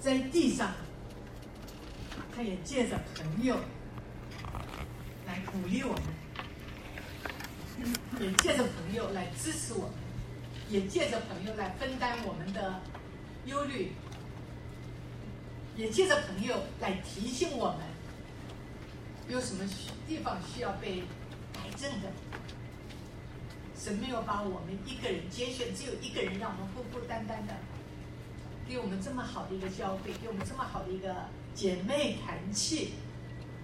在地上，他也借着朋友来鼓励我们，也借着朋友来支持我们，也借着朋友来分担我们的忧虑，也借着朋友来提醒我们有什么地方需要被改正的。神没有把我们一个人拣选，只有一个人让我们孤孤单单的，给我们这么好的一个教会，给我们这么好的一个姐妹团契。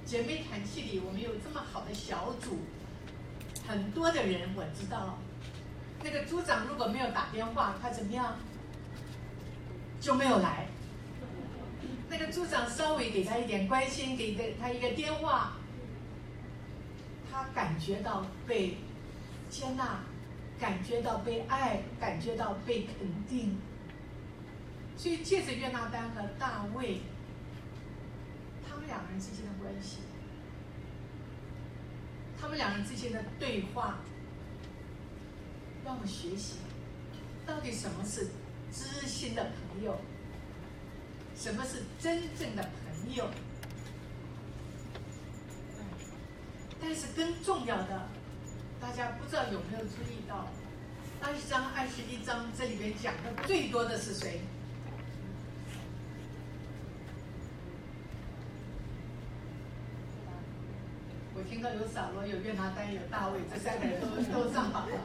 姐妹团契里，我们有这么好的小组，很多的人我知道。那个组长如果没有打电话，他怎么样就没有来。那个组长稍微给他一点关心，给的他一个电话，他感觉到被。接纳，感觉到被爱，感觉到被肯定。所以借着约拿丹和大卫，他们两个人之间的关系，他们两人之间的对话，让我们学习到底什么是知心的朋友，什么是真正的朋友。但是更重要的。大家不知道有没有注意到，二十章、二十一章这里边讲的最多的是谁？听到有扫罗、有约拿丹、有大卫，这三个人都都上榜了。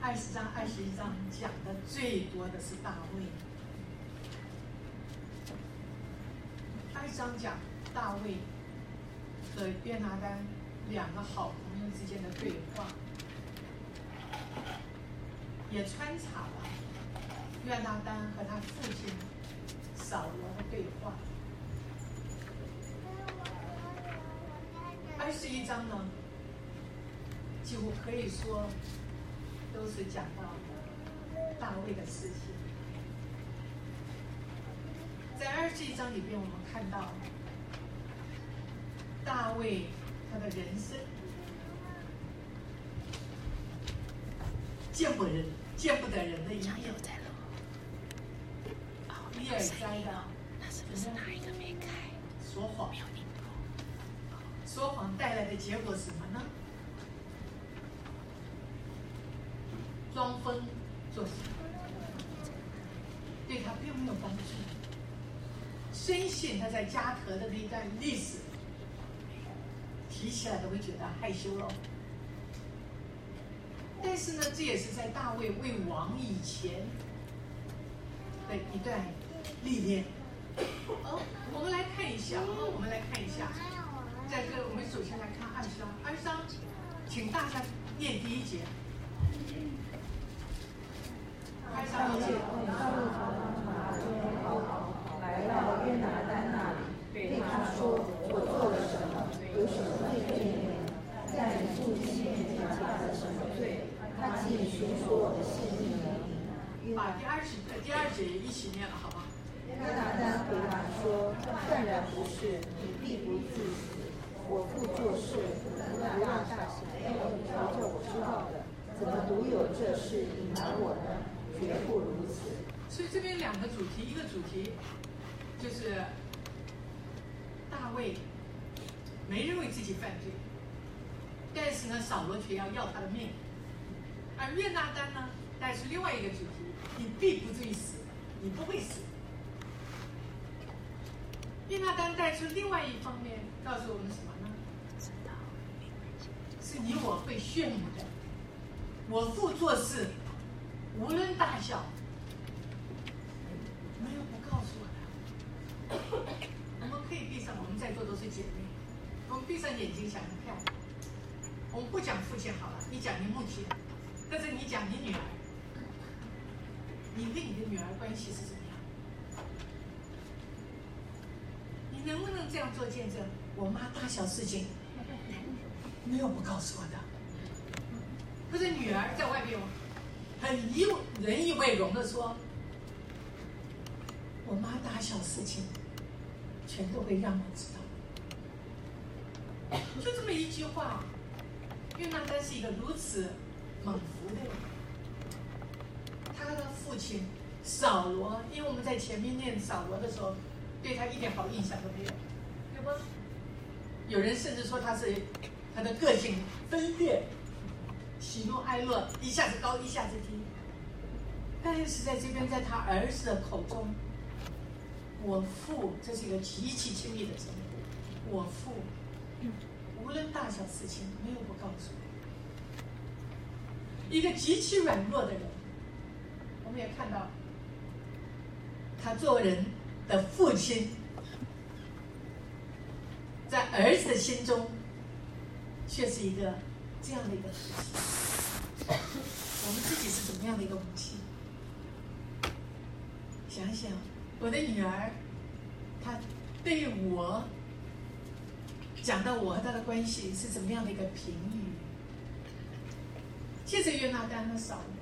二十章、二十一章讲的最多的是大卫。二十章讲大卫和约拿丹两个好朋友。之间的对话，也穿插了约拿丹和他父亲扫罗的对话。二十一章呢，几乎可以说都是讲到大卫的事情。在二十一章里边，我们看到大卫他的人生。见不人，见不得人的一面。比尔摘的，那是不是哪一个没开？说谎。说谎带来的结果是什么呢？装疯作傻，对他并没有帮助。深信他的那一段历史，提起来都会觉得害羞了。但是呢，这也是在大卫为王以前的一段历练。哦，我们来看一下，我们来看一下，在这，我们首先来看二章，二章，请大家念第一节。二章一节。来到约拿丹那里，对他说：“我做了什么？有什么罪？在你父亲面前犯了什么罪？”他既寻索我的性命了，把第二十、第二节好吗？约拿丹回答说：“断然不是，你必不至死。我父做事不让大小，要你调教我知道的，怎么独有这事隐瞒我呢？绝不如此。”所以这边两个主题，一个主题就是大卫没认为自己犯罪，但是呢，扫罗却要要他的命。而约拿丹呢，带是另外一个主题：你必不至于死，你不会死。约拿丹带出另外一方面，告诉我们什么呢？是你我会炫目的。我父做事，无论大小，没有不告诉我的。我们可以闭上，我们在座都是姐妹，我们闭上眼睛想想看。我们不讲父亲好了，你讲你母亲。但是你讲你女儿，你跟你的女儿关系是怎么样？你能不能这样做见证？我妈大小事情没有不告诉我的。可是女儿在外面很以人以为荣的说，我妈大小事情全都会让我知道。就这么一句话，约拿丹是一个如此。猛福的人，他的父亲扫罗，因为我们在前面念扫罗的时候，对他一点好印象都没有，对不？有人甚至说他是他的个性分裂，喜怒哀乐一下子高一下子低。但是在这边，在他儿子的口中，我父，这是一个极其亲密的称呼，我父，无论大小事情，没有不告诉。一个极其软弱的人，我们也看到，他做人的父亲，在儿子的心中，却是一个这样的一个父亲。我们自己是怎么样的一个母亲？想想我的女儿，她对我讲到我和她的关系是怎么样的一个评语？接着约拿丹和扫罗，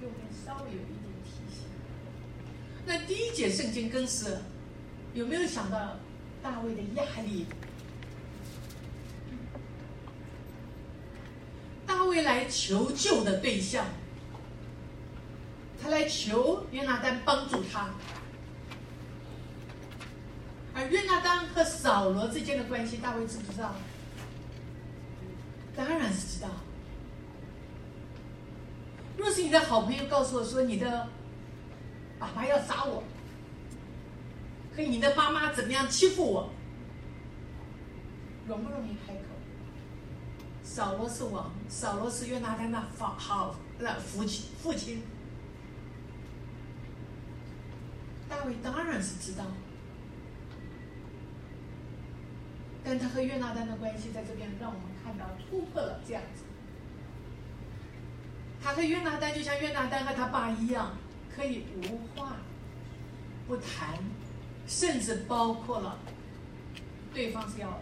就会稍微有一点提醒。那第一节圣经更是有没有想到大卫的压力？大卫来求救的对象，他来求约拿丹帮助他，而约拿丹和扫罗之间的关系，大卫知不知道？当然是知道。若是你的好朋友告诉我说你的爸爸要杀我，可你的妈妈怎么样欺负我，容不容易开口？扫罗是王，扫罗是约拿丹的好好那父亲父亲，大卫当然是知道，但他和约拿丹的关系在这边让我们看到突破了这样子。他和约拿丹就像约拿丹和他爸一样，可以无话不谈，甚至包括了对方是要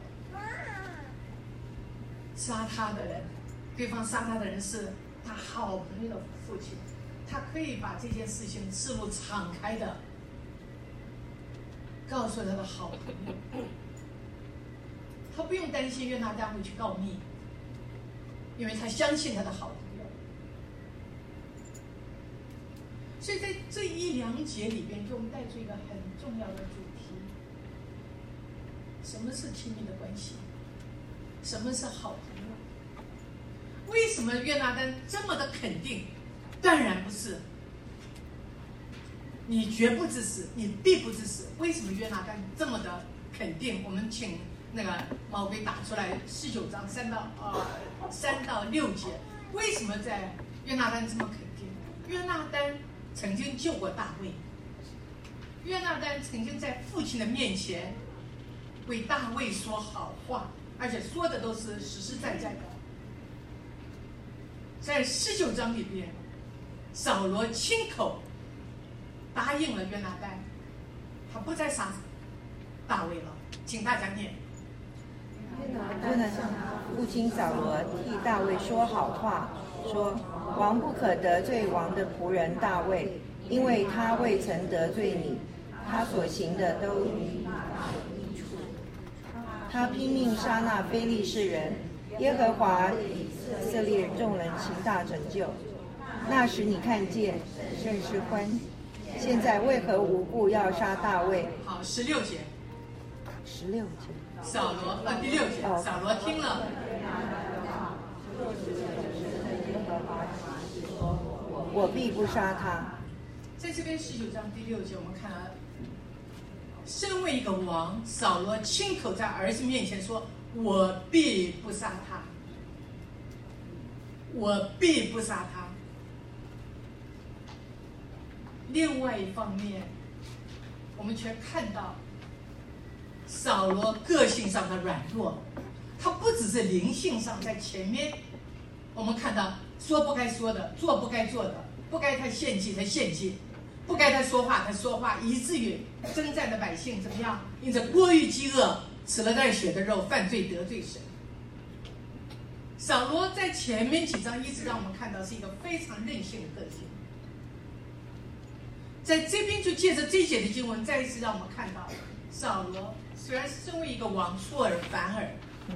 杀他的人，对方杀他的人是他好朋友的父亲，他可以把这件事情事路敞开的告诉他的好朋友，他不用担心约拿丹会去告密，因为他相信他的好朋友。所以在这一两节里边，给我们带出一个很重要的主题：什么是亲密的关系？什么是好朋友？为什么约拿丹这么的肯定？当然不是，你绝不致死，你必不致死。为什么约拿丹这么的肯定？我们请那个毛给打出来十九章三到呃三到六节，为什么在约拿丹这么肯定？约拿丹。曾经救过大卫，约拿丹曾经在父亲的面前为大卫说好话，而且说的都是实实在在的。在十九章里边，扫罗亲口答应了约拿丹，他不再杀大卫了。请大家念。约拿丹向父亲扫罗替大卫说好话，说。王不可得罪王的仆人大卫，因为他未曾得罪你，他所行的都与他拼命杀那非利士人，耶和华以色列众人行大拯救。那时你看见甚是欢。现在为何无故要杀大卫？好，十六节。十六节。扫罗啊，第六节。扫罗听了。我必不杀他。在这边十九章第六节，我们看了，身为一个王，扫罗亲口在儿子面前说：“我必不杀他，我必不杀他。”另外一方面，我们却看到扫罗个性上的软弱，他不只是灵性上，在前面我们看到说不该说的，做不该做的。不该他献祭，他献祭；不该他说话，他说话，以至于征战的百姓怎么样？因着过于饥饿，吃了带血的肉，犯罪得罪神。扫罗在前面几章一直让我们看到是一个非常任性的个性，在这边就借着这节的经文，再一次让我们看到，扫罗虽然身为一个王，出尔反尔，嗯，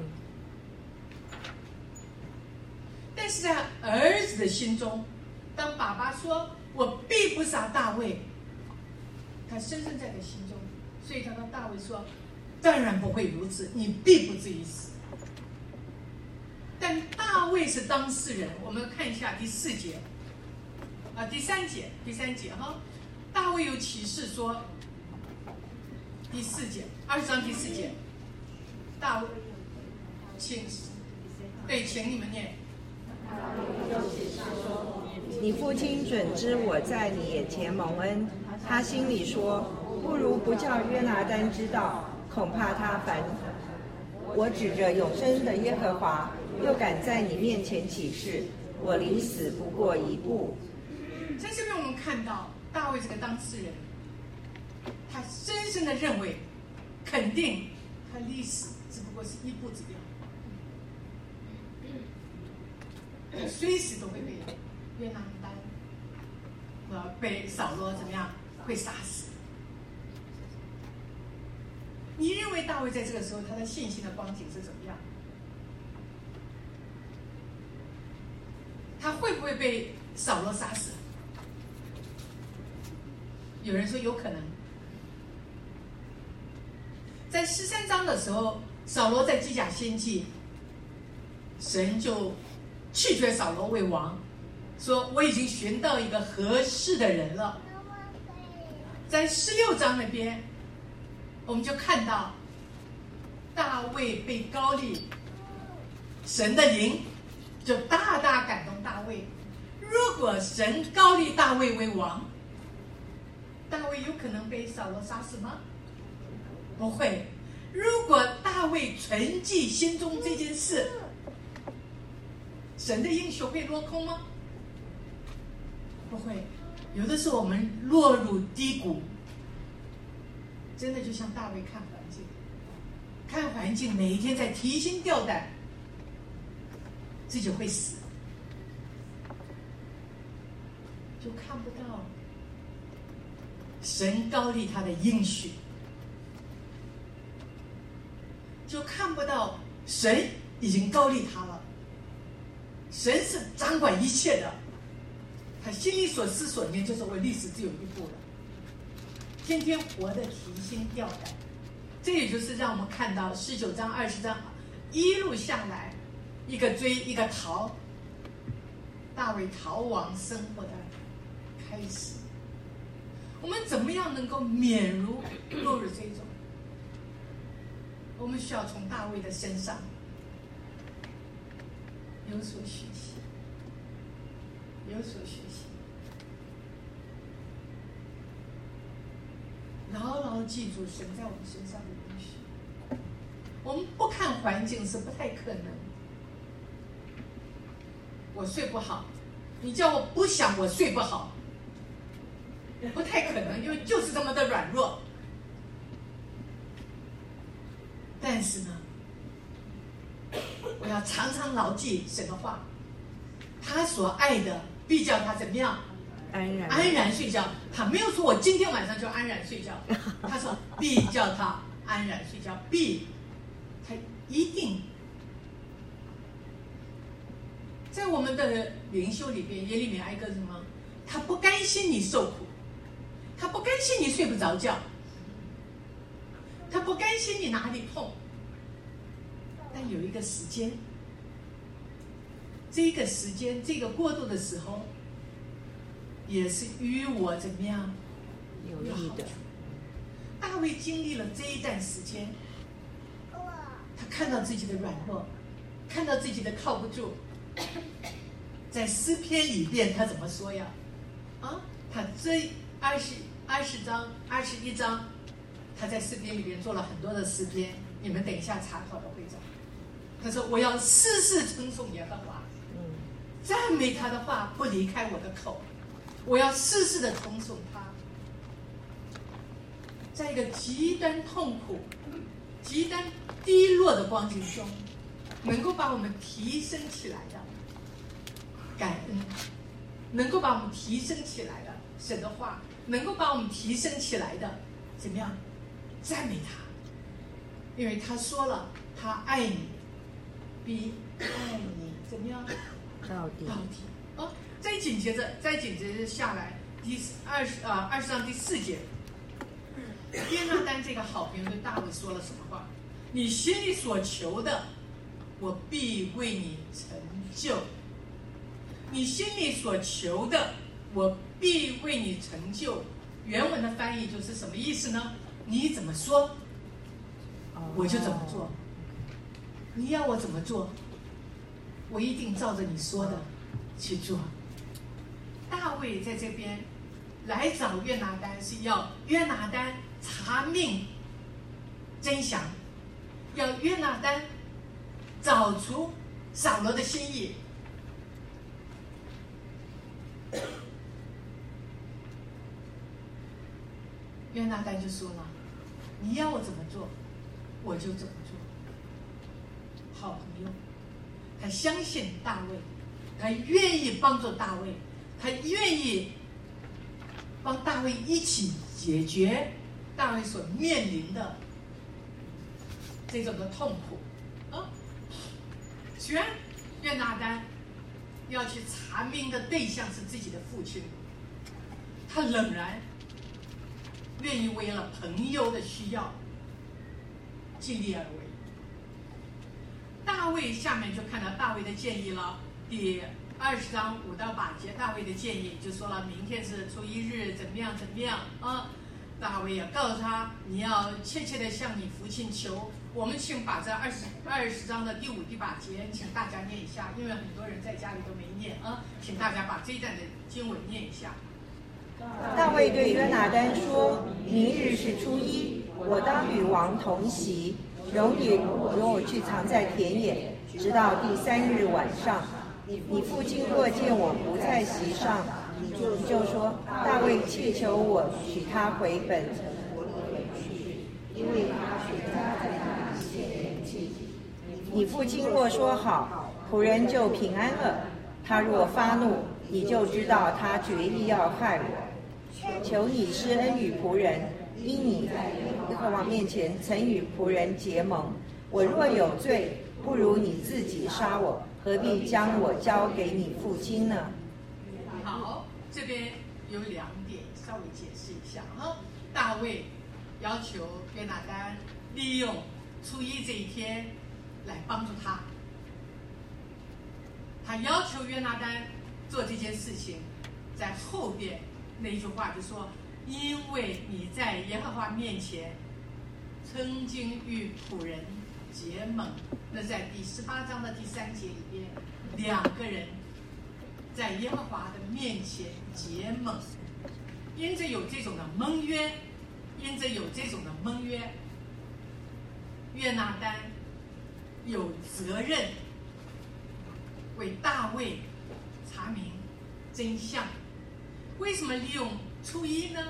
但是在儿子的心中。当爸爸说“我必不杀大卫”，他深深在他心中，所以他跟大卫说：“当然不会如此，你必不至于死。”但大卫是当事人，我们看一下第四节，啊，第三节，第三节哈，大卫有启示说，第四节，二十章第四节，大卫，请，对，请你们念。你父亲准知我在你眼前蒙恩，他心里说，不如不叫约拿丹知道，恐怕他烦。我指着永生的耶和华，又敢在你面前起誓，我离死不过一步。在这边我们看到大卫这个当事人，他深深的认为，肯定他离死只不过是一步之遥，他随时都会被约拿丹和被扫罗怎么样会杀死。你认为大卫在这个时候他的信心的光景是怎么样？他会不会被扫罗杀死？有人说有可能。在十三章的时候，扫罗在基甲献祭，神就弃绝扫罗为王，说我已经寻到一个合适的人了。在十六章那边。我们就看到大卫被高立，神的灵就大大感动大卫。如果神高立大卫为王，大卫有可能被扫罗杀死吗？不会。如果大卫存记心中这件事，神的应许会落空吗？不会。有的时候我们落入低谷。真的就像大卫看环境，看环境，每一天在提心吊胆，自己会死，就看不到神高立他的应许，就看不到神已经高立他了。神是掌管一切的，他心里所思所念就是我历史只有一步了。天天活得提心吊胆，这也就是让我们看到十九章、二十章一路下来，一个追一个逃，大卫逃亡生活的开始。我们怎么样能够免如落入这种？我们需要从大卫的身上有所学习，有所学习。牢牢记住神在我们身上的东西。我们不看环境是不太可能。我睡不好，你叫我不想我睡不好，不太可能，因为就是这么的软弱。但是呢，我要常常牢记神的话，他所爱的必叫他怎么样？安然。安然睡觉，他没有说我今天晚上就安然睡觉，他说必叫他安然睡觉，必他一定。在我们的灵修里边也里面挨个什么？他不甘心你受苦，他不甘心你睡不着觉，他不甘心你哪里痛，但有一个时间，这个时间这个过渡的时候。也是与我怎么样有利的。大卫经历了这一段时间，他看到自己的软弱，看到自己的靠不住，在诗篇里边他怎么说呀？啊，他这二十二十章、二十一章，他在诗篇里边做了很多的诗篇，你们等一下查考的会找。他说：“我要事事称颂耶和华，赞美他的话不离开我的口。”我要事事的称颂他，在一个极端痛苦、极端低落的光景中，能够把我们提升起来的感恩，能够把我们提升起来的神的话，能够把我们提升起来的怎么样？赞美他，因为他说了，他爱你，比爱你怎么样？到底。到底。再紧接着，再紧接着下来，第二十啊二十章第四节，约拿丹这个好朋友对大卫说了什么话？你心里所求的，我必为你成就。你心里所求的，我必为你成就。原文的翻译就是什么意思呢？你怎么说，我就怎么做。你要我怎么做，我一定照着你说的去做。大卫在这边来找约拿丹，是要约拿丹查明真相，要约拿丹找出扫罗的心意。约拿丹就说了：“你要我怎么做，我就怎么做。”好朋友，他相信大卫，他愿意帮助大卫，他愿意帮大卫一起解决大卫所面临的这种的痛苦。啊，虽然约拿丹要去查明的对象是自己的父亲，他仍然。愿意为了朋友的需要尽力而为。大卫下面就看到大卫的建议了，第二十章五到八节，大卫的建议就说了，明天是初一日，怎么样怎么样啊？大卫也告诉他，你要切切的向你父亲求。我们请把这二十二十章的第五、第八节，请大家念一下，因为很多人在家里都没念啊，请大家把这一段的经文念一下。大卫对约拿丹说：“明日是初一，我当与王同席，容你容我去藏在田野，直到第三日晚上。你父亲若见我不在席上，你就就说大卫祈求我许他回本城，因为他许他在那里献年祭。你父亲若说好，仆人就平安了；他若发怒，你就知道他决意要害我。”求你施恩与仆人，因你在耶和华面前曾与仆人结盟。我若有罪，不如你自己杀我，何必将我交给你父亲呢？好，这边有两点稍微解释一下哈。大卫要求约拿丹利用初一这一天来帮助他，他要求约拿丹做这件事情，在后边。那一句话就说：“因为你在耶和华面前曾经与仆人结盟。”那在第十八章的第三节里边，两个人在耶和华的面前结盟，因着有这种的盟约，因着有这种的盟约，约拿丹有责任为大卫查明真相。为什么利用初一呢？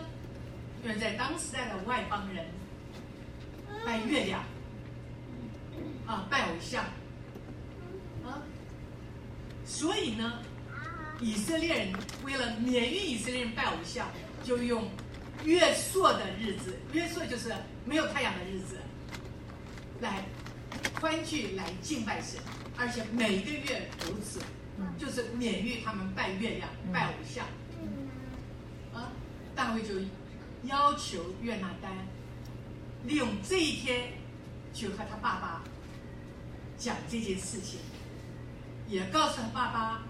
因为在当时代的外邦人拜月亮，啊，拜偶像，啊，所以呢，以色列人为了免于以色列人拜偶像，就用月朔的日子，月朔就是没有太阳的日子，来欢聚来敬拜神，而且每个月如此，就是免于他们拜月亮、拜偶像。大卫就要求约拿丹利用这一天去和他爸爸讲这件事情，也告诉他爸爸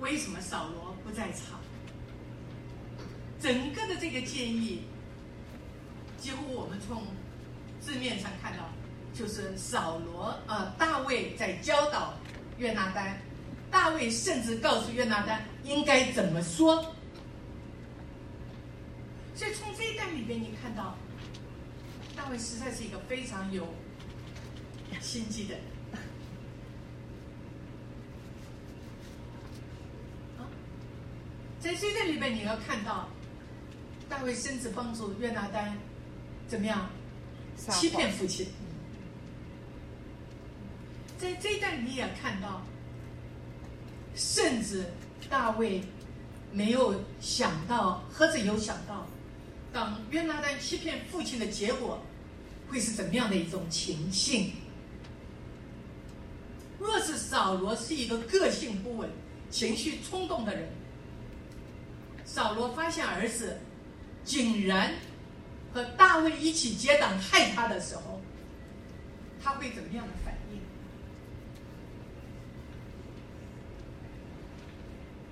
为什么扫罗不在场。整个的这个建议，几乎我们从字面上看到，就是扫罗呃大卫在教导约拿丹，大卫甚至告诉约拿丹应该怎么说。所以从这一段里边，你看到大卫实在是一个非常有心机的在这一段里边，你要看到大卫甚至帮助约拿丹怎么样欺骗父亲。在这一段你也看到，甚至大卫没有想到，何止有想到。当约拿丹欺骗父亲的结果，会是怎么样的一种情形？若是扫罗是一个个性不稳、情绪冲动的人，扫罗发现儿子竟然和大卫一起结党害他的时候，他会怎么样的反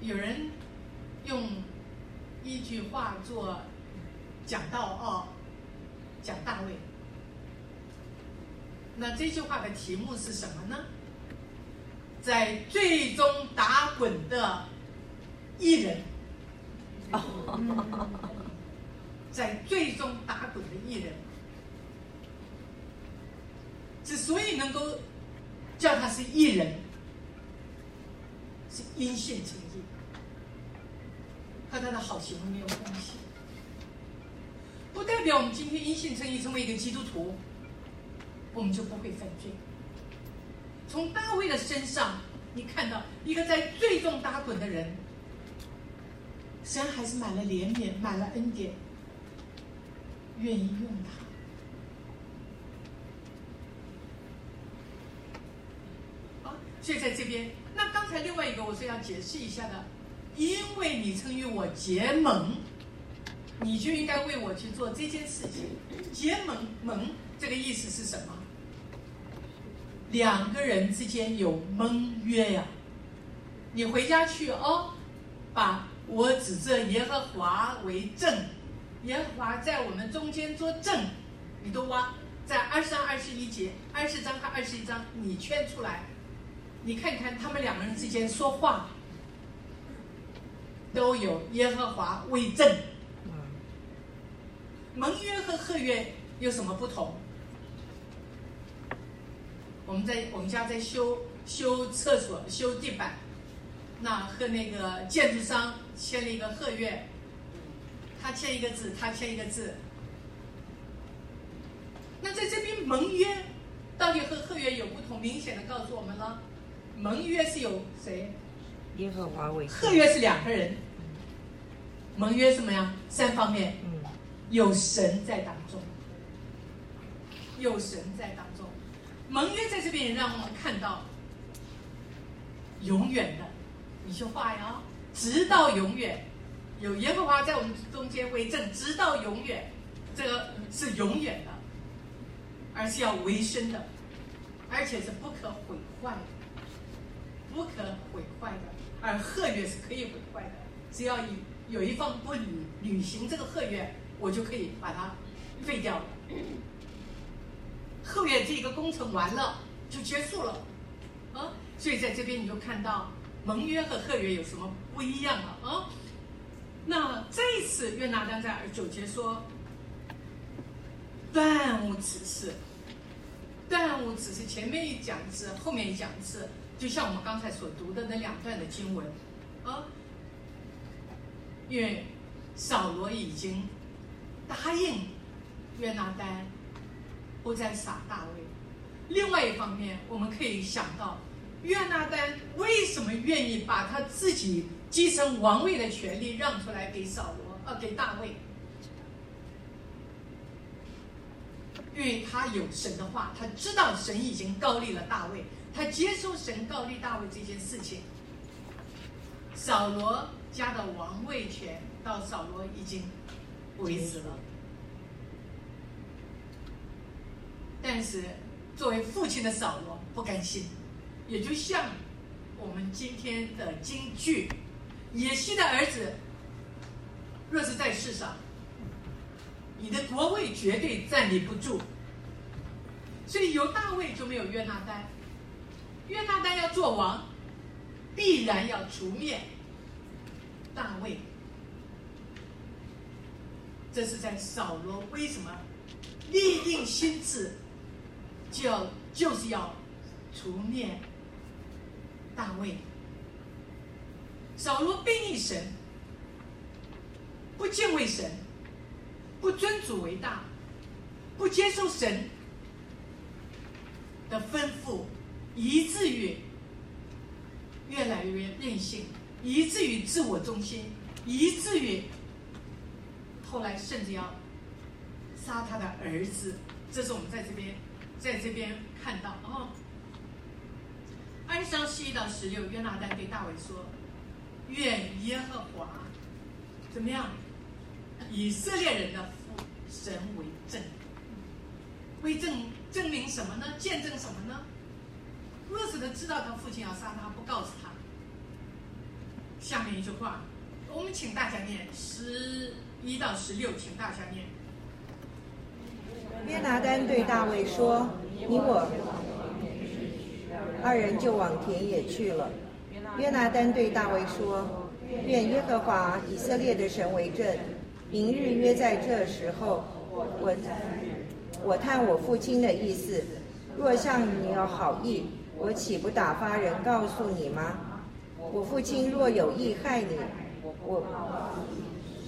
应？有人用一句话做讲到哦，讲大卫。那这句话的题目是什么呢？在最终打滚的艺人，在最终打滚的艺人，之所以能够叫他是艺人，是因信成义，和他的好行为没有关系，不代表我们今天因信称义成为一个基督徒。我们就不会犯罪。从大卫的身上，你看到一个在最终打滚的人，神还是满了怜悯，满了恩典，愿意用他。好，所以在这边，那刚才另外一个我是要解释一下的，因为你曾与我结盟，你就应该为我去做这件事情。结盟盟这个意思是什么？两个人之间有盟约呀，你回家去哦，把我指着耶和华为证，耶和华在我们中间作证，你都挖在二十章二十一节、二十章和二十一章，你圈出来，你看看他们两个人之间说话都有耶和华为证。盟约和合约有什么不同？我们在我们家在修修厕所、修地板，那和那个建筑商签了一个合约，他签一个字，他签一个字。那在这边盟约到底和合约有不同？明显的告诉我们了，盟约是有谁？耶和华为合约是两个人，盟约什么呀？三方面，有神在当中，有神在当中。盟约在这边也让我们看到，永远的一句话呀，直到永远，有耶和华在我们中间为证，直到永远，这个是永远的，而是要维生的，而且是不可毁坏的，不可毁坏的，而合约是可以毁坏的，只要有有一方不履履行这个合约，我就可以把它废掉了。后面这个工程完了就结束了，啊，所以在这边你就看到盟约和合约有什么不一样了啊？那这一次约拿丹在九节说，断无此事，断无此事，前面一讲一次，后面一讲一次，就像我们刚才所读的那两段的经文，啊，因为扫罗已经答应约拿丹。不再杀大卫。另外一方面，我们可以想到，约拿丹为什么愿意把他自己继承王位的权利让出来给扫罗，呃，给大卫？因为他有神的话，他知道神已经高立了大卫，他接受神高立大卫这件事情。扫罗家的王位权到扫罗已经为止了。但是，作为父亲的扫罗不甘心，也就像我们今天的京剧，野西的儿子，若是在世上，你的国位绝对站立不住。所以有大卫就没有约拿丹，约拿丹要做王，必然要除灭大卫。这是在扫罗为什么立定心志？就就是要除灭大卫。扫罗背逆神，不敬畏神，不尊主为大，不接受神的吩咐，以至于越来越任性，以至于自我中心，以至于后来甚至要杀他的儿子。这是我们在这边。在这边看到哦，二章十一到十六，约拿丹对大卫说：“愿耶和华怎么样？以色列人的父神为证。为证证明什么呢？见证什么呢？若是他知道他父亲要杀他，不告诉他。下面一句话，我们请大家念十一到十六，请大家念。约拿丹对大卫说：“你我二人就往田野去了。”约拿丹对大卫说：“愿耶和华以色列的神为证，明日约在这时候，我我探我父亲的意思，若向你有好意，我岂不打发人告诉你吗？我父亲若有意害你，我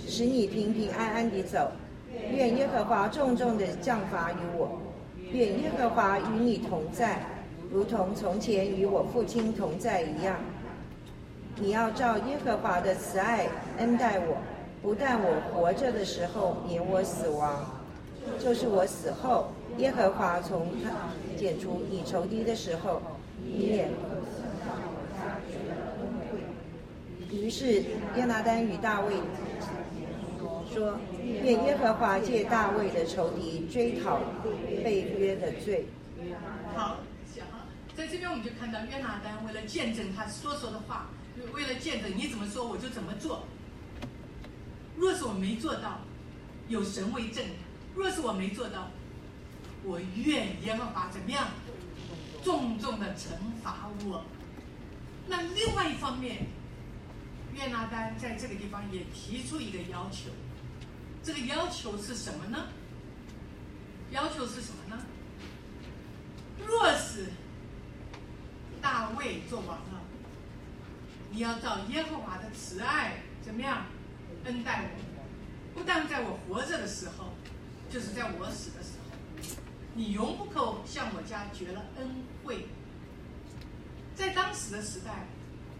使你平平安安地走。愿耶和华重重地降罚于我，愿耶和华与你同在，如同从前与我父亲同在一样。你要照耶和华的慈爱恩待我，不但我活着的时候免我死亡，就是我死后，耶和华从他剪除你仇敌的时候，你也。于是约拿丹与大卫说：“愿耶和华借大卫的仇敌追讨被约的罪。”好，在这边我们就看到约拿丹为了见证他所说的话，为了见证你怎么说我就怎么做。若是我没做到，有神为证；若是我没做到，我愿耶和华怎么样，重重的惩罚我。那另外一方面，约拿丹在这个地方也提出一个要求，这个要求是什么呢？要求是什么呢？若是大卫做王了，你要照耶和华的慈爱怎么样恩待我？不但在我活着的时候，就是在我死的时候，你永不可向我家绝了恩惠。在当时的时代，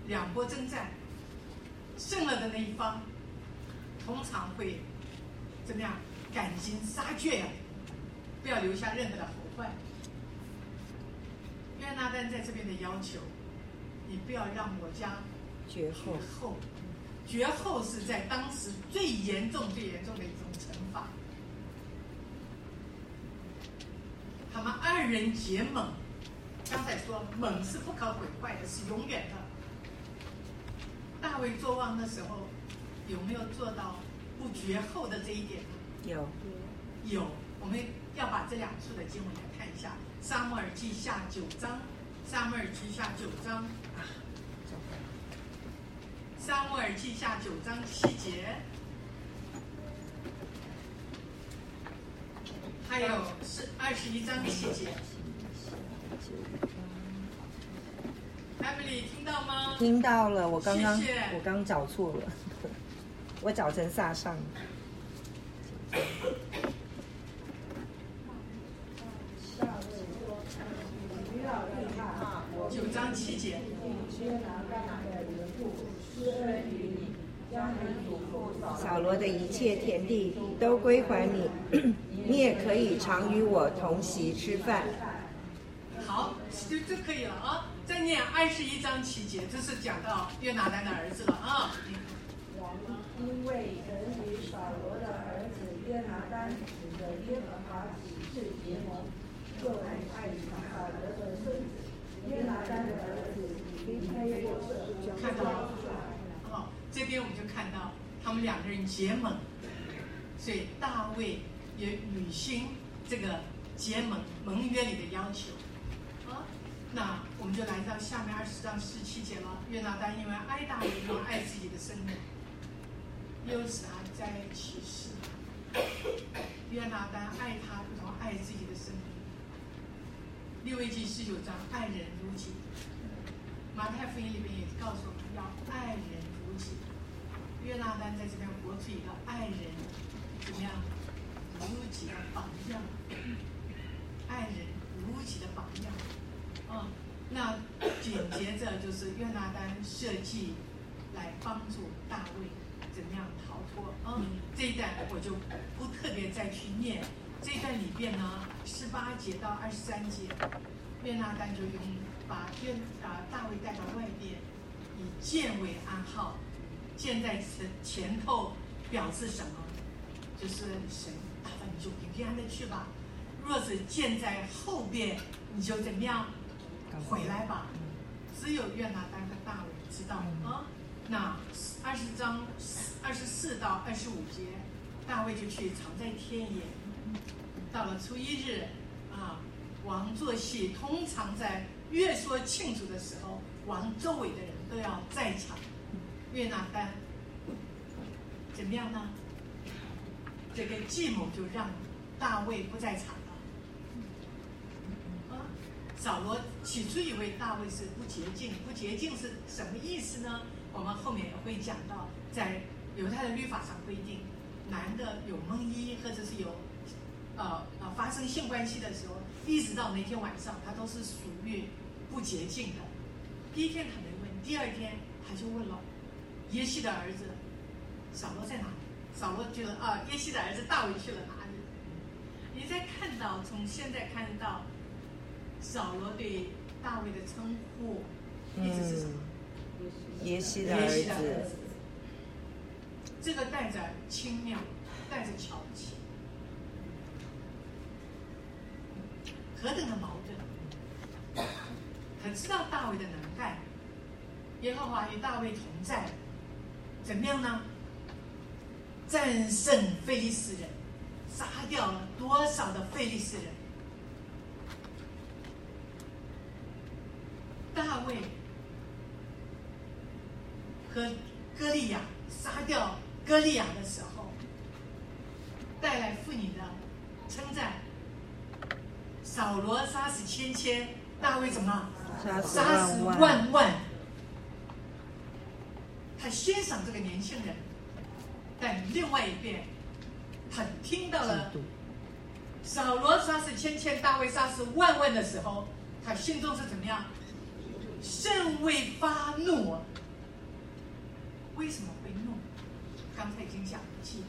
两国征战，胜了的那一方，通常会怎么样？赶尽杀绝呀，不要留下任何的后患。约拿丹在这边的要求，你不要让我家绝后，绝后是在当时最严重、最严重的一种惩罚。他们二人结盟，刚才说盟是不可毁坏的，是永远的。大卫作王的时候，有没有做到不绝后的这一点？有。有，我们要把这两处的经文来看一下，《撒母耳记下》九章，《撒母耳记下》九章，《撒母耳记下》九章七节，还有是二十一章七节。Emily 听到吗？听到了，我刚刚我刚找错了，我早晨撒上。九章七节，扫罗的一切田地都归还你，你也可以常与我同席吃饭。好，就就可以了啊。再念二十一章七节，这是讲到约拿丹的儿子了啊。因为人与扫罗的儿子约拿丹指着耶和华起誓结盟，就来爱扫罗的孙子约拿丹的儿子离开过世。看到了，哦，这边我们就看到他们两个人结盟，所以大卫也履行这个结盟盟约里的要求。啊，那我们就来到下面二十章十七节了。约拿丹因为爱大卫，又爱自己的生命，又使他在其事。约拿丹爱他，如同爱自己的生命。六位记十九章，爱人如己。马太福音里面也告诉我们要爱人如己。约拿丹在这边活出一个爱人怎么样如己的榜样，爱人如己的榜样。啊、那紧接着就是约拿丹设计来帮助大卫怎么样这一段我就不特别再去念。这一段里边呢，十八节到二十三节，约拿丹就用把约啊大卫带到外边，以剑为暗号，剑在前前头表示什么？就是神打发你就平平安的去吧；若是箭在后边，你就怎么样回来吧。只有约拿丹和大卫知道啊。那二十章二十四到二十五节，大卫就去藏在田野。到了初一日，啊，王做戏，通常在越说庆祝的时候，王周围的人都要在场。约拿单怎么样呢？这个计谋就让大卫不在场了。啊，扫罗起初以为大卫是不洁净，不洁净是什么意思呢？我们后面也会讲到，在犹太的律法上规定，男的有梦衣或者是有，呃呃发生性关系的时候，一直到那天晚上，他都是属于不洁净的。第一天他没问，第二天他就问了，耶西的儿子扫罗在哪里？扫罗觉得啊，耶西的儿子大卫去了哪里？你在看到从现在看到，扫罗对大卫的称呼一直是什么？耶西的儿子子，这个带着轻妙，带着瞧不起，何等的矛盾！可知道大卫的能干，耶和华与大卫同在，怎么样呢？战胜非利士人，杀掉了多少的非利士人？大卫和歌利亚杀掉歌利亚的时候，带来妇女的称赞。扫罗杀死千千，大卫怎么杀死万万万万？他欣赏这个年轻人，但另外一边，他听到了扫罗杀死千千，大卫杀死万万的时候，他心中是怎么样？甚为发怒啊！为什么会怒？刚才已经讲了记，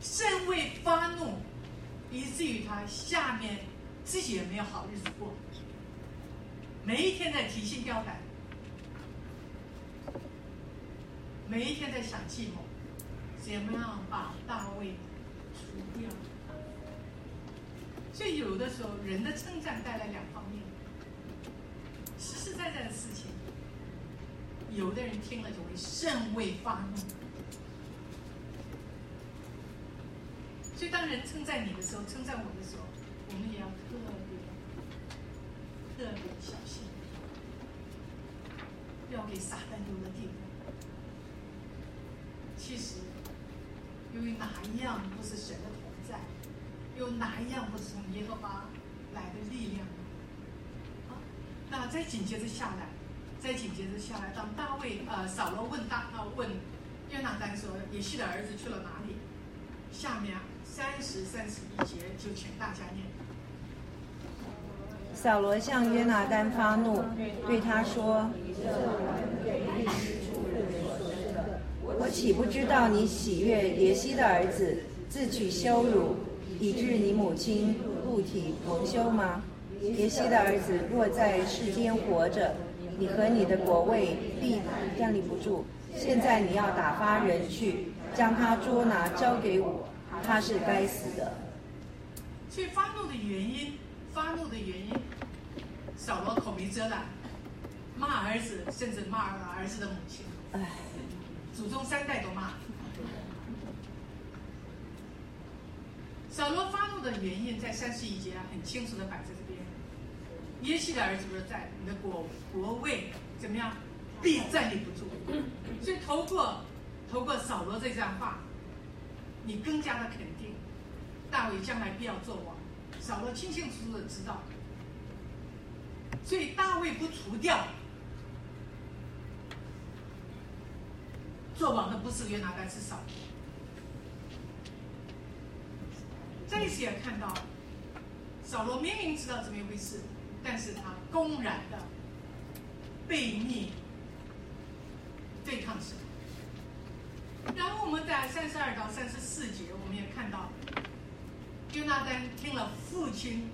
甚为发怒，以至于他下面自己也没有好日子过，每一天在提心吊胆，每一天在想计谋，怎么样把大卫除掉。所以有的时候，人的称赞带来两方面，实实在在的事情，有的人听了就会甚为发怒。所以，当人称赞你的时候，称赞我的时候，我们也要特别、特别小心，不要给撒旦留了地步。其实，由于哪一样不是神的同在，有哪一样不是从耶和华来的力量呢？啊，那再紧接着下来，再紧接着下来，当大卫呃扫罗问大呃问约拿单说耶西的儿子去了哪里？下面三十三十一节就请大家念。扫罗向约拿单发怒，对他说：“我岂不知道你喜悦耶西的儿子，自取羞辱，以致你母亲露体蒙羞吗？耶西的儿子若在世间活着，你和你的国位必站立不住。现在你要打发人去，将他捉拿交给我，他是该死的。”所以发怒的原因，发怒的原因，扫罗口没遮拦，骂儿子，甚至骂了儿子的母亲，唉，祖宗三代都骂。扫罗发怒的原因在三十一节很清楚的摆在这。耶西的儿子不是在你的国国位怎么样，必站立不住。所以透过透过扫罗这段话，你更加的肯定，大卫将来必要做王。扫罗清清楚楚的知道，所以大卫不除掉，做王的不是约拿单，是扫罗。再一次也看到，扫罗明明知道这么一回事，但是他公然的背逆对抗神。然后我们在三十二到三十四节，我们也看到，约拿丹听了父亲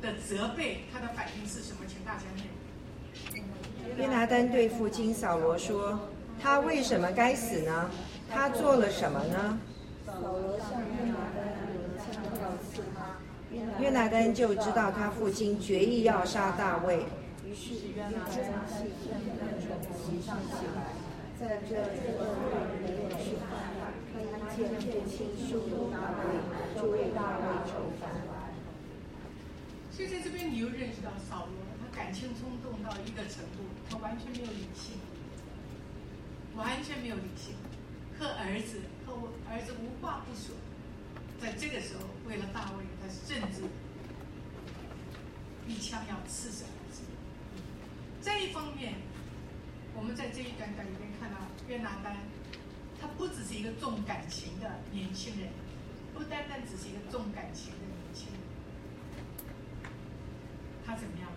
的责备，他的反应是什么？请大家念。约拿丹对父亲扫罗说：“他为什么该死呢？他做了什么呢？”扫罗向约拿单约拿丹就知道他父亲决意要杀大卫。于是约拿丹气愤愤从席上起来，在这这个会没有吃饭，看见父亲羞辱大卫，就为大卫愁烦。所以在这边你又认识到扫罗，他感情冲动到一个程度，他完全没有理性，完全没有理性，和儿子和我儿子无话不说。在这个时候，为了大卫，他甚至一枪要刺死儿子。这一方面，我们在这一段段里面看到约拿丹，他不只是一个重感情的年轻人，不单单只是一个重感情的年轻人。他怎么样？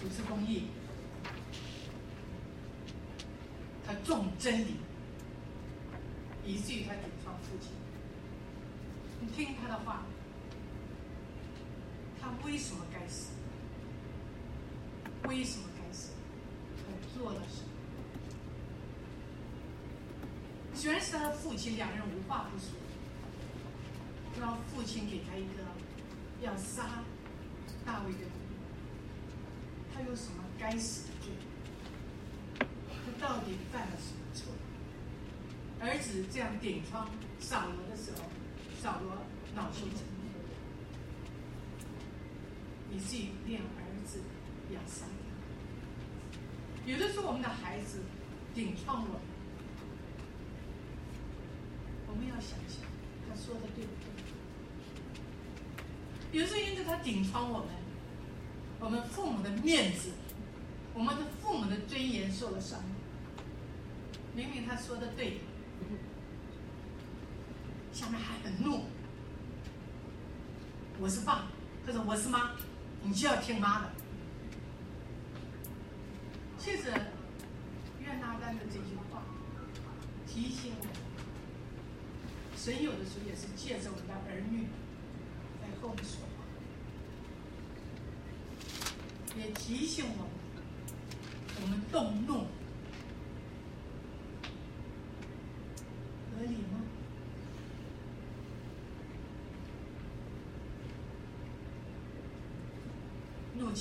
主持公益，他重真理，以至于他顶撞父亲。你听他的话，他为什么该死？为什么？该死？他做了什么？虽然是他父亲，两人无话不说，让父亲给他一个要杀大卫的理由，他有什么？该死的罪？他到底犯了什么？错？儿子这样顶撞扫罗的时候，小罗恼羞成怒，以至于连儿子也要杀掉。有的时候，我们的孩子顶撞我们，我们要想想他说的对不对。有时候因为他顶撞我们，我们父母的面子，我们的父母的尊严受了伤。明明他说的对，下面还很怒。我是爸，或者我是妈，你就要听妈的。其实约拿丹的这句话，提醒我们，神有的时候也是借着我们的儿女在和我们说话，也提醒我们，我们动怒合理吗？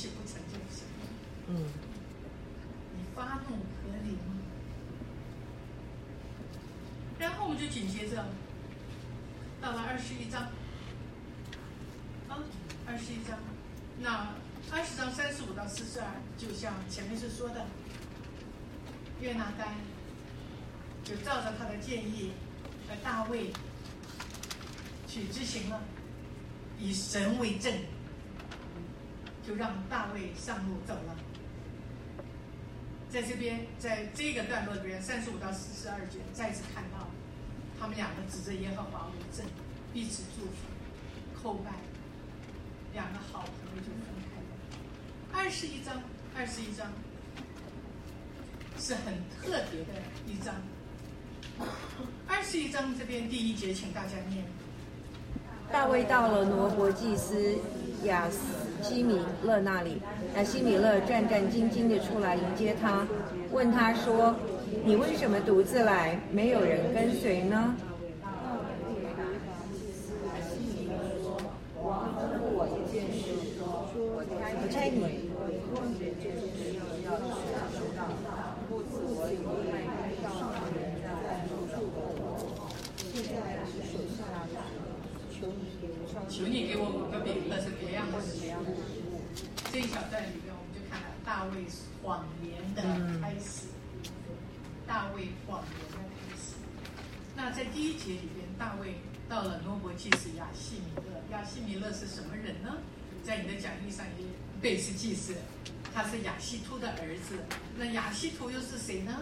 不成就神。嗯，你发怒合理吗？然后我们就紧接着到了二十一章，啊，二十一章，那二十章三十五到四十二，就像前面是说的，约拿丹就照着他的建议和大卫去执行了，以神为证，就让大卫上路走了。在这边，在这个段落里边，三十五到四十二节，再次看到他们两个指着耶和华为证，彼此祝福，叩拜，两个好朋友就分开了。二十一章，二十一章是很特别的一章。二十一章这边第一节，请大家念。大卫到了挪伯祭司亚西米勒那里，亚西米勒战战兢兢地出来迎接他，问他说：“你为什么独自来，没有人跟随呢王吩咐我一件事，说我差你望着这件事要使他知道，不此我以外上人在住宿我，现在是手下的求你给我上求你给我五个饼和是别样的食物。这一小段里面，我们就看到大卫谎言的开始，大卫谎言的开始。那在第一节里边，大卫到了挪伯祭司亚西米勒。亚西米勒是什么人呢？在你的讲义上也背是祭司，他是亚西突的儿子。那亚西突又是谁呢？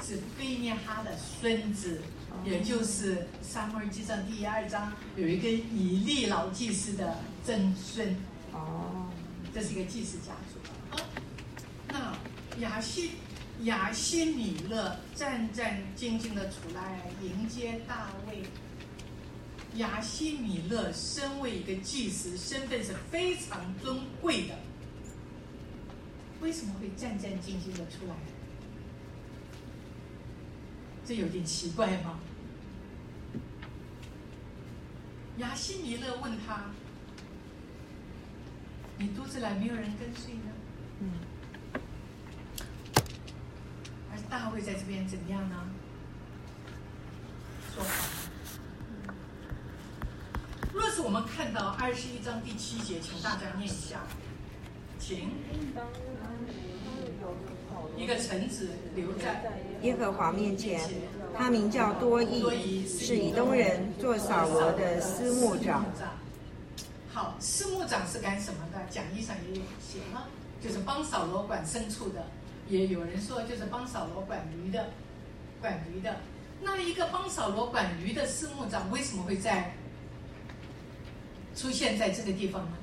是贝涅哈的孙子，也就是《撒母耳记上》第二章有一个以利老祭司的曾孙。哦，这是一个祭司家族。啊，那亚西亚西米勒战战兢兢的出来迎接大卫。亚西米勒身为一个祭司，身份是非常尊贵的。为什么会战战兢兢的出来？这有点奇怪吗？亚西米勒问他：“你独自来，没有人跟随呢？”嗯，而大卫在这边怎么样呢？说好。若是我们看到二十一章第七节，请大家念一下，请。一个臣子留在耶和华面前，他名叫多益，是以东人，做扫罗的司牧长。好，司牧长是干什么的？讲义上也有写了，就是帮扫罗管牲畜的。也有人说，就是帮扫罗管驴的，管驴的。那一个帮扫罗管驴的司牧长，为什么会在出现在这个地方呢？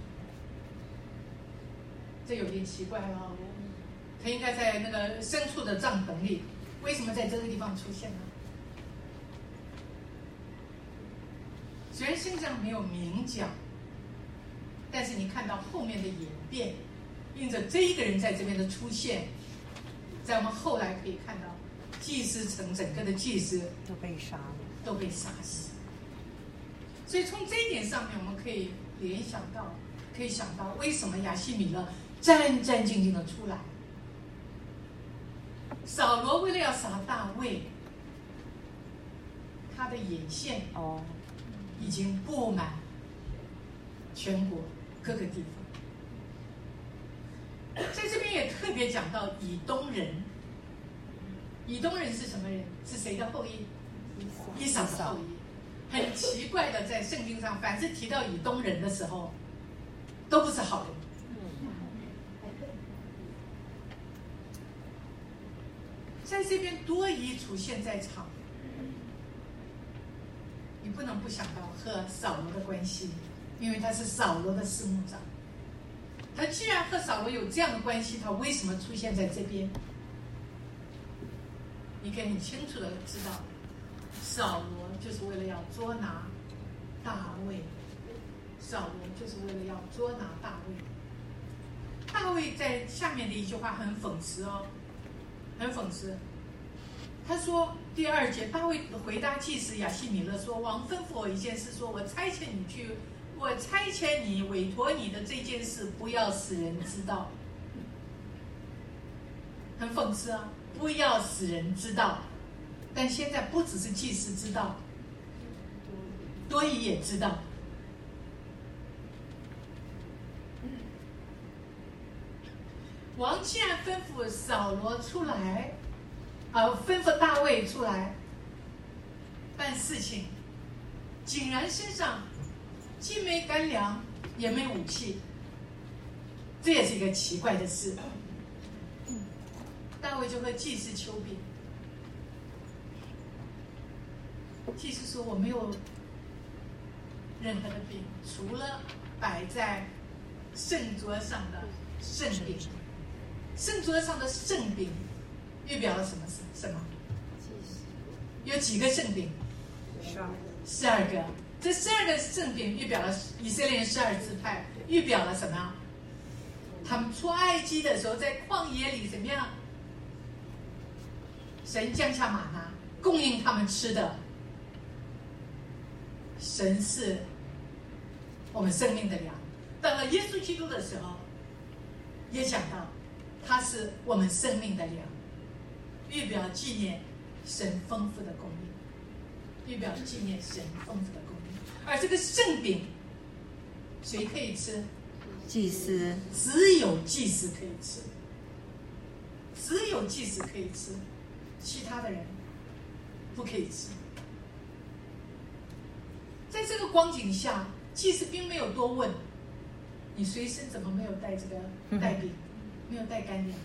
这有点奇怪哦。他应该在那个深处的帐篷里，为什么在这个地方出现呢？虽然圣经上没有明讲，但是你看到后面的演变，印着这一个人在这边的出现，在我们后来可以看到，祭司城整个的祭司都被杀了，都被杀死。所以从这一点上面，我们可以联想到，可以想到为什么亚西米勒战战兢兢的出来。扫罗为了要杀大卫，他的眼线哦，已经布满全国各个地方。在这边也特别讲到以东人，以东人是什么人？是谁的后裔？以扫的后裔。很奇怪的，在圣经上，凡是提到以东人的时候，都不是好人。在这边多疑出现在场，你不能不想到和扫罗的关系，因为他是扫罗的司牧长。他既然和扫罗有这样的关系，他为什么出现在这边？你可以很清楚的知道，扫罗就是为了要捉拿大卫，扫罗就是为了要捉拿大卫。大卫在下面的一句话很讽刺哦。很讽刺，他说第二节，大卫回答祭司亚西米勒说：“王吩咐我一件事，说我差遣你去，我差遣你委托你的这件事，不要使人知道。”很讽刺啊！不要使人知道，但现在不只是祭司知道，多疑也知道。王既然吩咐扫罗出来，呃，吩咐大卫出来办事情，竟然身上既没干粮，也没武器，这也是一个奇怪的事。大卫就和祭司求饼，祭司说：“我没有任何的饼，除了摆在圣桌上的圣饼。”圣桌上的圣饼，预表了什么？什什么？有几个圣饼？十二个。十二个。这十二个圣饼预表了以色列十二支派，预表了什么？他们出埃及的时候，在旷野里怎么样？神降下马拿，供应他们吃的。神是我们生命的粮。到了耶稣基督的时候，也讲到。他是我们生命的粮，预表纪念神丰富的供应，预表纪念神丰富的供应。而这个圣饼，谁可以吃？祭司。只有祭司可以吃，只有祭司可以吃，其他的人不可以吃。在这个光景下，祭司并没有多问，你随身怎么没有带这个带饼？没有带干粮，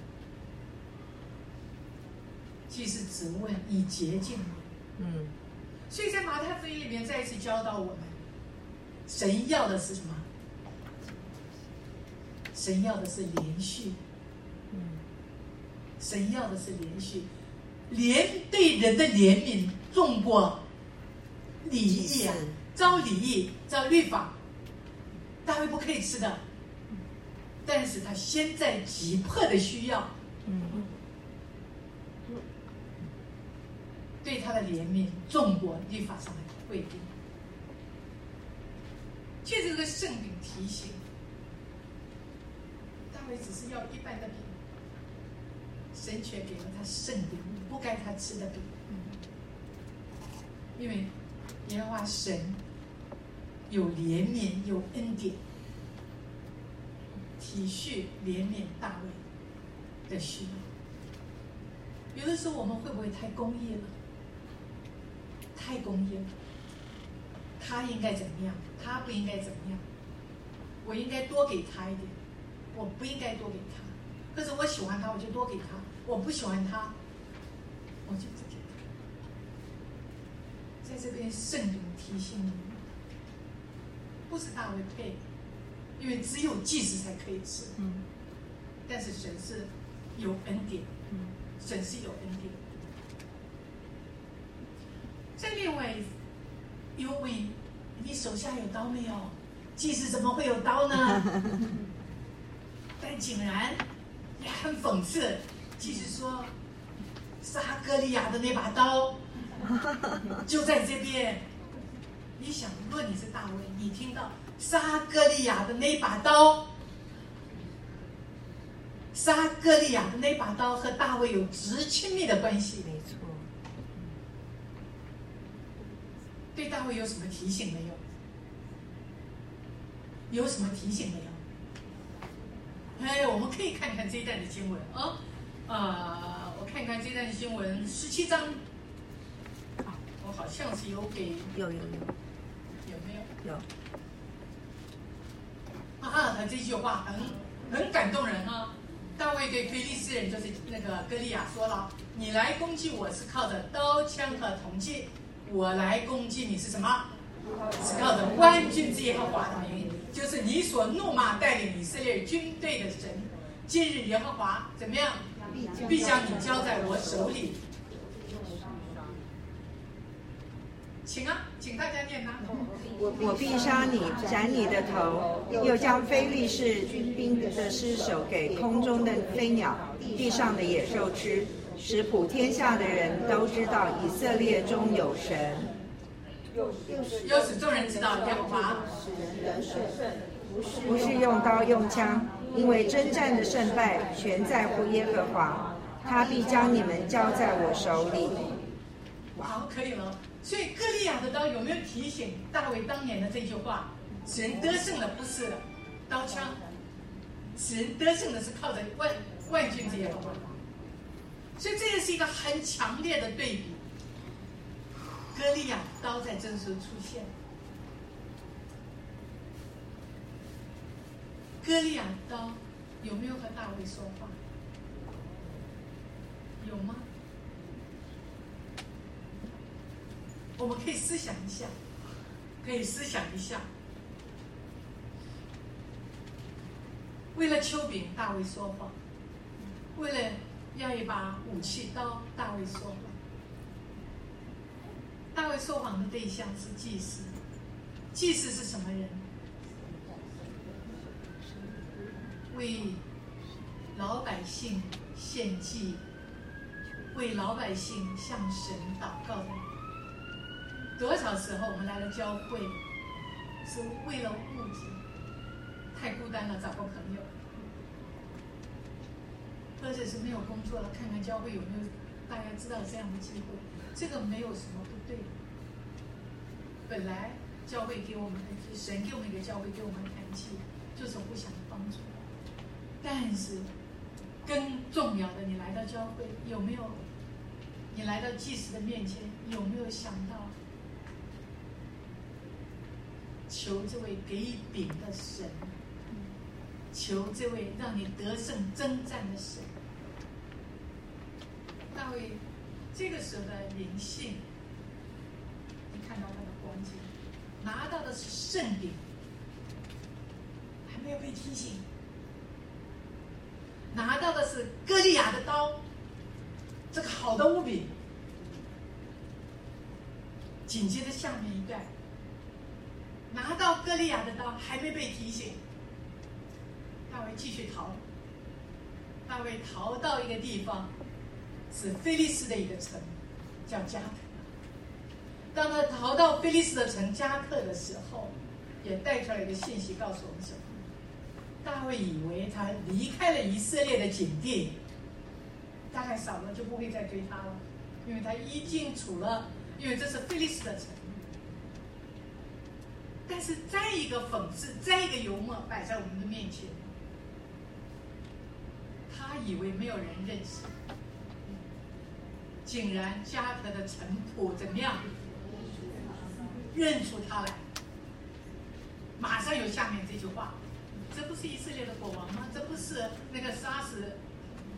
即是只问以洁净吗？嗯，所以在马太福音里面再一次教导我们，神要的是什么？神要的是连续，嗯，神要的是连续，连对人的怜悯重过礼义啊，招礼仪，招律法，大卫不可以吃的。但是他现在急迫的需要，对他的怜悯重过律法上的规定。这个圣饼提醒大卫，只是要一般的饼，神却给了他圣饼，不该他吃的饼。因为耶和华神有怜悯，有恩典，体恤怜悯大卫的需要。有的时候我们会不会太公义了？太公义了。他应该怎么样？他不应该怎么样？我应该多给他一点，我不应该多给他。可是我喜欢他，我就多给他；我不喜欢他，我就不给他。在这边圣灵提醒你，不是大卫配，因为只有祭司才可以吃。嗯但是神是有恩典，嗯神是有恩典。再另外，有问你手下有刀没有？祭司怎么会有刀呢？但竟然也很讽刺，祭司说杀歌利亚的那把刀 就在这边。你想，如果你是大卫，你听到杀歌利亚的那把刀。杀歌利亚的那把刀和大卫有直亲密的关系，没错，对大卫有什么提醒没有？有什么提醒没有？哎，我们可以看看这一段的经文啊，呃，我看看这段的经文，十七章，啊，我好像是有给有有有有没有？有，啊，他这句话很很感动人啊！大卫对非利士人，就是那个歌利亚说了：“你来攻击我是靠着刀枪和铜器，我来攻击你是什么？是靠着万军之耶和华的名，就是你所怒骂带领以色列军队的神。今日耶和华怎么样？必将你交在我手里。”请啊，请大家念呐。我必杀你，斩你的头，又将非利士军兵的尸首给空中的飞鸟、地上的野兽吃，使普天下的人都知道以色列中有神。又使众人知道耶和华使人得胜，不是不是用刀用枪，因为征战的胜败全在乎耶和华，他必将你们交在我手里。好，可以了。所以歌利亚的刀有没有提醒大卫当年的这句话？使人得胜的不是刀枪，使人得胜的是靠着万万军之耶和华。所以这也是一个很强烈的对比。歌利亚刀在这时候出现，歌利亚刀有没有和大卫说话？有吗？我们可以思想一下，可以思想一下。为了丘饼，大卫说谎；为了要一把武器刀，大卫说谎。大卫说谎的对象是祭司，祭司是什么人？为老百姓献祭，为老百姓向神祷告的人。多少时候我们来了教会，是为了物质，太孤单了，找个朋友，或者是没有工作了，看看教会有没有大家知道这样的机会，这个没有什么不对。本来教会给我们的，神给我们一个教会，给我们团契，就是互相的帮助。但是更重要的，你来到教会有没有？你来到祭司的面前有没有想到？求这位给予饼的神，求这位让你得胜征战的神。大卫这个时候的灵性，你看到他的光景，拿到的是圣饼，还没有被提醒；拿到的是歌利亚的刀，这个好的物品。紧接着下面一段。拿到歌利亚的刀还没被提醒，大卫继续逃。大卫逃到一个地方，是菲利斯的一个城，叫加特。当他逃到菲利斯的城加特的时候，也带出来一个信息，告诉我们什么？大卫以为他离开了以色列的境地，大概扫罗就不会再追他了，因为他已经处了，因为这是菲利斯的城。但是再一个讽刺，再一个幽默摆在我们的面前，他以为没有人认识，竟然加特的臣仆怎么样认出他来？马上有下面这句话：这不是以色列的国王吗？这不是那个杀死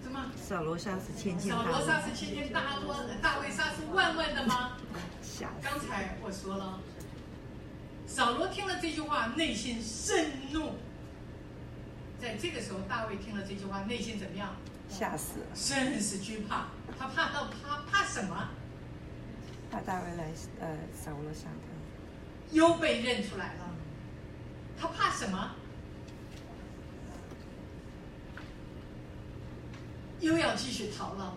什么？扫罗杀死千千扫大卫，罗杀死千千大多，大卫杀死万万的吗？刚才我说了，扫罗听了这句话，内心盛怒。在这个时候，大卫听了这句话，内心怎么样？吓死了，甚是惧怕。他怕到他怕什么？怕大卫来呃扫罗杀他，又被认出来了。他怕什么？又要继续逃了。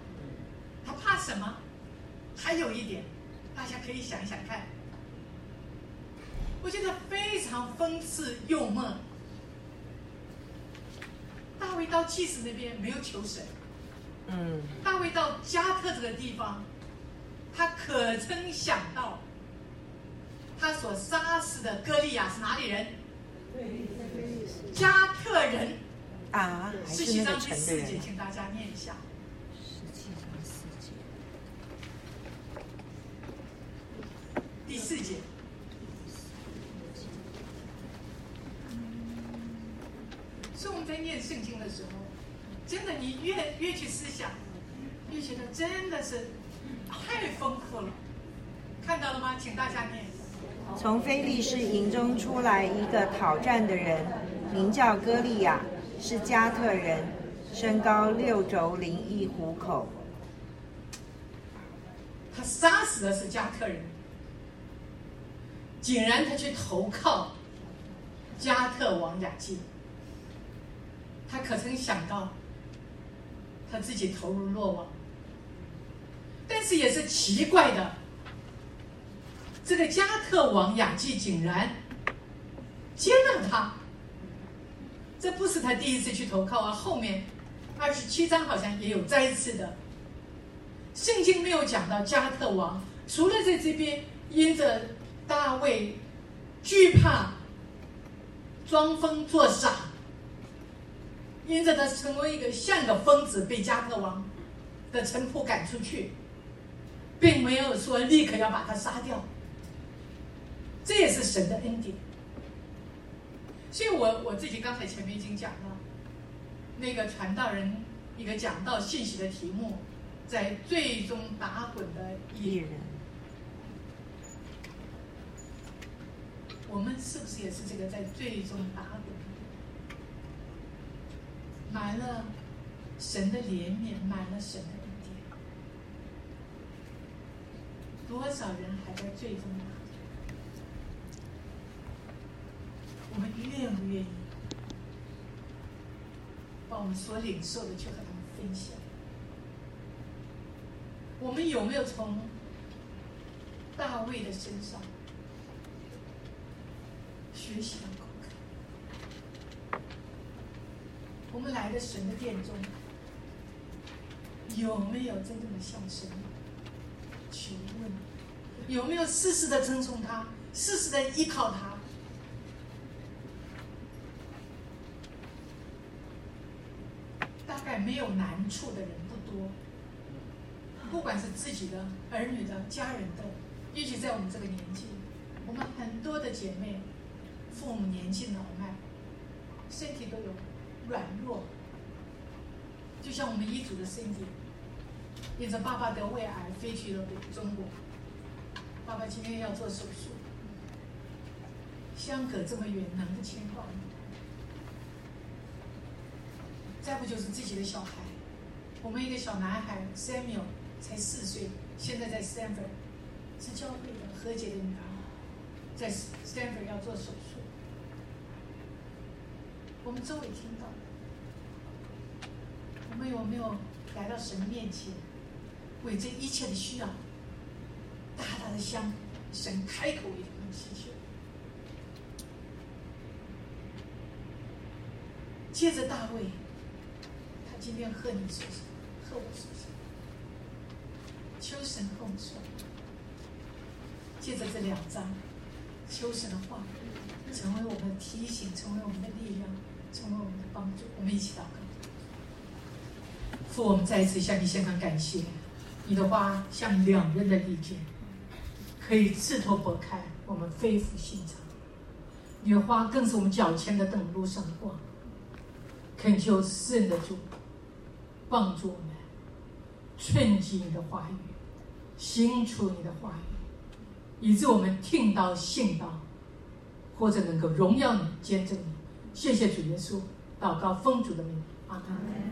他怕什么？还有一点，大家可以想一想看。我觉得非常讽刺幽默。大卫到祭司那边没有求神，嗯，大卫到加特这个地方，他可曾想到，他所杀死的歌利亚是哪里人？加特人。啊，还十七章第四节请大家念一下。十七章四节，第四节。所以我们在念圣经的时候，真的你越越去思想，越觉得真的是太丰富了。看到了吗？请大家念。从非利士营中出来一个讨战的人，名叫歌利亚，是加特人，身高六肘零一虎口。他杀死的是加特人，竟然他去投靠加特王雅基，他可曾想到他自己投入落网？但是也是奇怪的，这个加特王雅基竟然接纳他，这不是他第一次去投靠啊，后面二十七章好像也有再次的。圣经没有讲到加特王，除了在这边因着大卫惧怕、装疯作傻，因着他成为一个像个疯子，被加特王的臣仆赶出去，并没有说立刻要把他杀掉。这也是神的恩典。所以我我自己刚才前面已经讲了，那个传道人一个讲到信息的题目。在最终打滚的艺人，我们是不是也是这个在最终打滚？满了神的怜悯，满了神的恩典，多少人还在最终呢？我们愿不愿意把我们所领受的去和他们分享？我们有没有从大卫的身上学习到我们来的神的殿中，有没有真正的向神求问？有没有事事的尊崇他，事事的依靠他？大概没有难处的人不多。不管是自己的儿女的、家人的，尤其在我们这个年纪，我们很多的姐妹，父母年纪老迈，身体都有软弱，就像我们一组的 Cindy，因着爸爸得胃癌飞去了中国，爸爸今天要做手术，相隔这么远，能不牵挂吗？再不就是自己的小孩，我们一个小男孩 Samuel。才四岁，现在在 Stanford，是教会的何姐的女儿，在 Stanford 要做手术。我们周围听到，我们有没有来到神面前，为这一切的需要，大大的向神开口为他们祈求？借着大卫，他今天和你说什么？和我说什么？求神和我说。借着这两章，求神的话，成为我们的提醒，成为我们的力量，成为我们的帮助。我们一起祷告。父，我们再一次向你献上感谢。你的话像两刃的利剑，可以刺透拨开我们肺腑心肠。你的话更是我们脚前的灯，路上的光。恳求圣的主帮助我们，顺记你的话语，行出你的话语，以致我们听到、信到，或者能够荣耀你、见证你。谢谢主耶稣，祷告奉主的名，阿门。